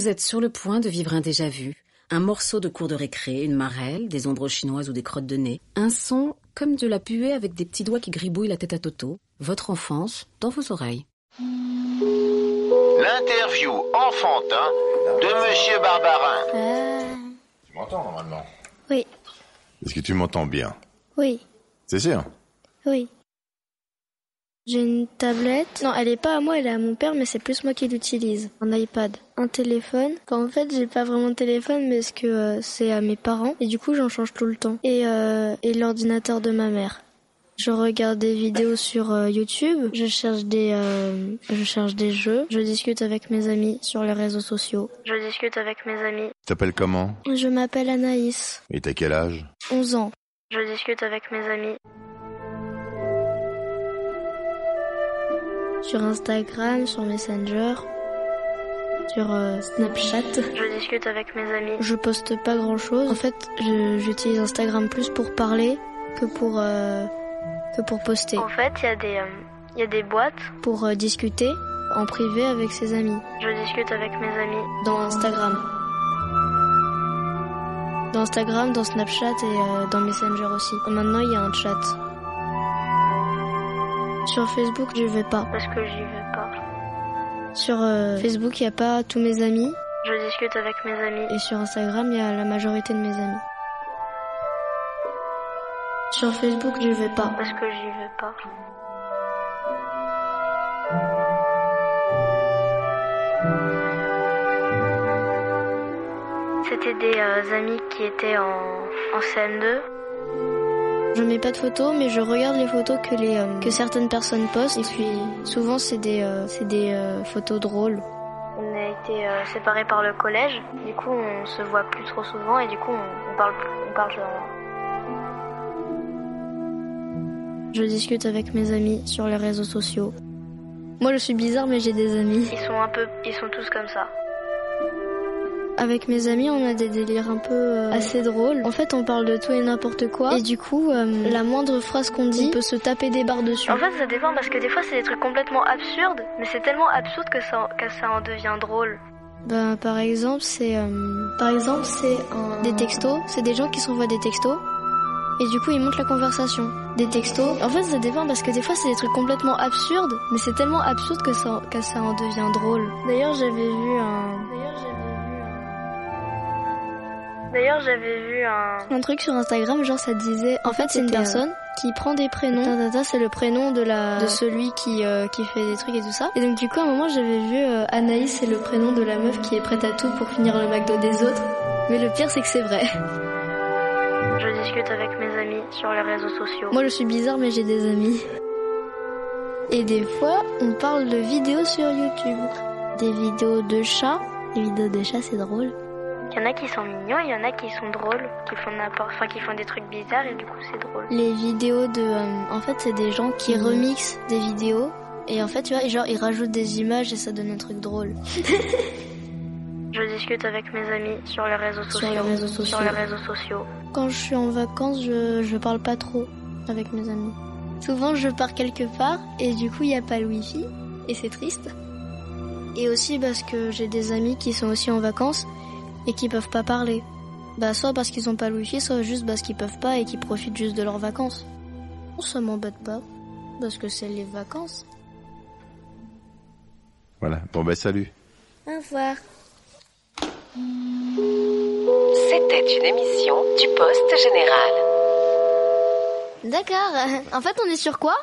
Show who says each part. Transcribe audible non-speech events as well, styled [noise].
Speaker 1: Vous êtes sur le point de vivre un déjà-vu. Un morceau de cours de récré, une marelle, des ombres chinoises ou des crottes de nez. Un son comme de la puée avec des petits doigts qui gribouillent la tête à Toto. Votre enfance dans vos oreilles.
Speaker 2: L'interview enfantin de Monsieur Barbarin.
Speaker 3: Tu m'entends normalement?
Speaker 4: Oui,
Speaker 3: Est-ce que tu m'entends bien?
Speaker 4: Oui,
Speaker 3: C'est sûr?
Speaker 4: Oui. J'ai une tablette. Non, elle est pas à moi, elle est à mon père, mais c'est plus moi qui l'utilise. Un iPad, un téléphone. Enfin, en fait, j'ai pas vraiment de téléphone, mais ce que euh, c'est à mes parents, et du coup, j'en change tout le temps. Et euh, et l'ordinateur de ma mère. Je regarde des vidéos sur euh, YouTube. Je cherche des, euh, je cherche des jeux. Je discute avec mes amis sur les réseaux sociaux. Je discute avec mes amis.
Speaker 3: Tu t'appelles comment?
Speaker 4: Je m'appelle Anaïs,
Speaker 3: Et t'as quel âge?
Speaker 4: 11 ans. Je discute avec mes amis. Sur Instagram, sur Messenger, sur euh, Snapchat. Je discute avec mes amis. Je poste pas grand chose. En fait, j'utilise Instagram plus pour parler que pour euh, que pour poster. En fait, il y a des il y a des boîtes pour euh, discuter en privé avec ses amis. Je discute avec mes amis dans Instagram. Dans Instagram, dans Snapchat et euh, dans Messenger aussi. Maintenant, il y a un chat. Sur Facebook, je vais pas. Parce que j'y vais pas. Sur euh, Facebook, il y a pas tous mes amis. Je discute avec mes amis. Et sur Instagram, il y a la majorité de mes amis. Sur Facebook, je vais pas. Parce que j'y vais pas. C'était des euh, amis qui étaient en, en CN2. Je mets pas de photos, mais je regarde les photos que les euh, que certaines personnes postent. Et puis souvent c'est des euh, c'est des euh, photos drôles. On a été séparés par le collège. Du coup, on se voit plus trop souvent et du coup, on, on parle on parle genre. Je discute avec mes amis sur les réseaux sociaux. Moi, je suis bizarre, mais j'ai des amis. Ils sont un peu, ils sont tous comme ça. Avec mes amis, on a des délires un peu euh, assez drôles. En fait, on parle de tout et n'importe quoi. Et du coup, euh, la moindre phrase qu'on dit, on peut se taper des barres dessus. En fait, ça dépend parce que des fois, c'est des trucs complètement absurdes, mais c'est tellement absurde que ça, que ça en devient drôle. Ben, par exemple, c'est euh, par exemple, c'est des textos. C'est des gens qui s'envoient des textos. Et du coup, ils montent la conversation. Des textos. En fait, ça dépend parce que des fois, c'est des trucs complètement absurdes, mais c'est tellement absurde que ça, que ça en devient drôle. D'ailleurs, j'avais vu un. D'ailleurs, j'avais vu un. D'ailleurs, j'avais vu un... un truc sur Instagram, genre ça disait, en fait, c'est une personne qui prend des prénoms. Tata, c'est le prénom de la de celui qui euh, qui fait des trucs et tout ça. Et donc du coup, à un moment, j'avais vu euh, Anaïs, c'est le prénom de la meuf qui est prête à tout pour finir le McDo des autres. Mais le pire, c'est que c'est vrai. Je discute avec mes amis sur les réseaux sociaux. Moi, je suis bizarre, mais j'ai des amis. Et des fois, on parle de vidéos sur YouTube. Des vidéos de chats. Les vidéos de chats, c'est drôle. Il y en a qui sont mignons, il y en a qui sont drôles, qui font n'importe, enfin qui font des trucs bizarres et du coup c'est drôle. Les vidéos de, euh, en fait, c'est des gens qui remixent des vidéos et en fait, tu vois, genre ils rajoutent des images et ça donne un truc drôle. [laughs] Je discute avec mes amis sur les réseaux sociaux. Sur les réseaux sociaux. Sur les réseaux sociaux. Quand je suis en vacances, je, je parle pas trop avec mes amis. Souvent, je pars quelque part et du coup, il n'y a pas le wifi et c'est triste. Et aussi parce que j'ai des amis qui sont aussi en vacances et qui peuvent pas parler. Bah, soit parce qu'ils ont pas le wifi, soit juste parce qu'ils peuvent pas et qu'ils profitent juste de leurs vacances. Ça m'embête pas parce que c'est les vacances.
Speaker 3: Voilà. Bon, bah salut.
Speaker 4: Au revoir.
Speaker 5: C'était une émission du Poste Général.
Speaker 4: D'accord. [laughs] En fait, on est sur quoi?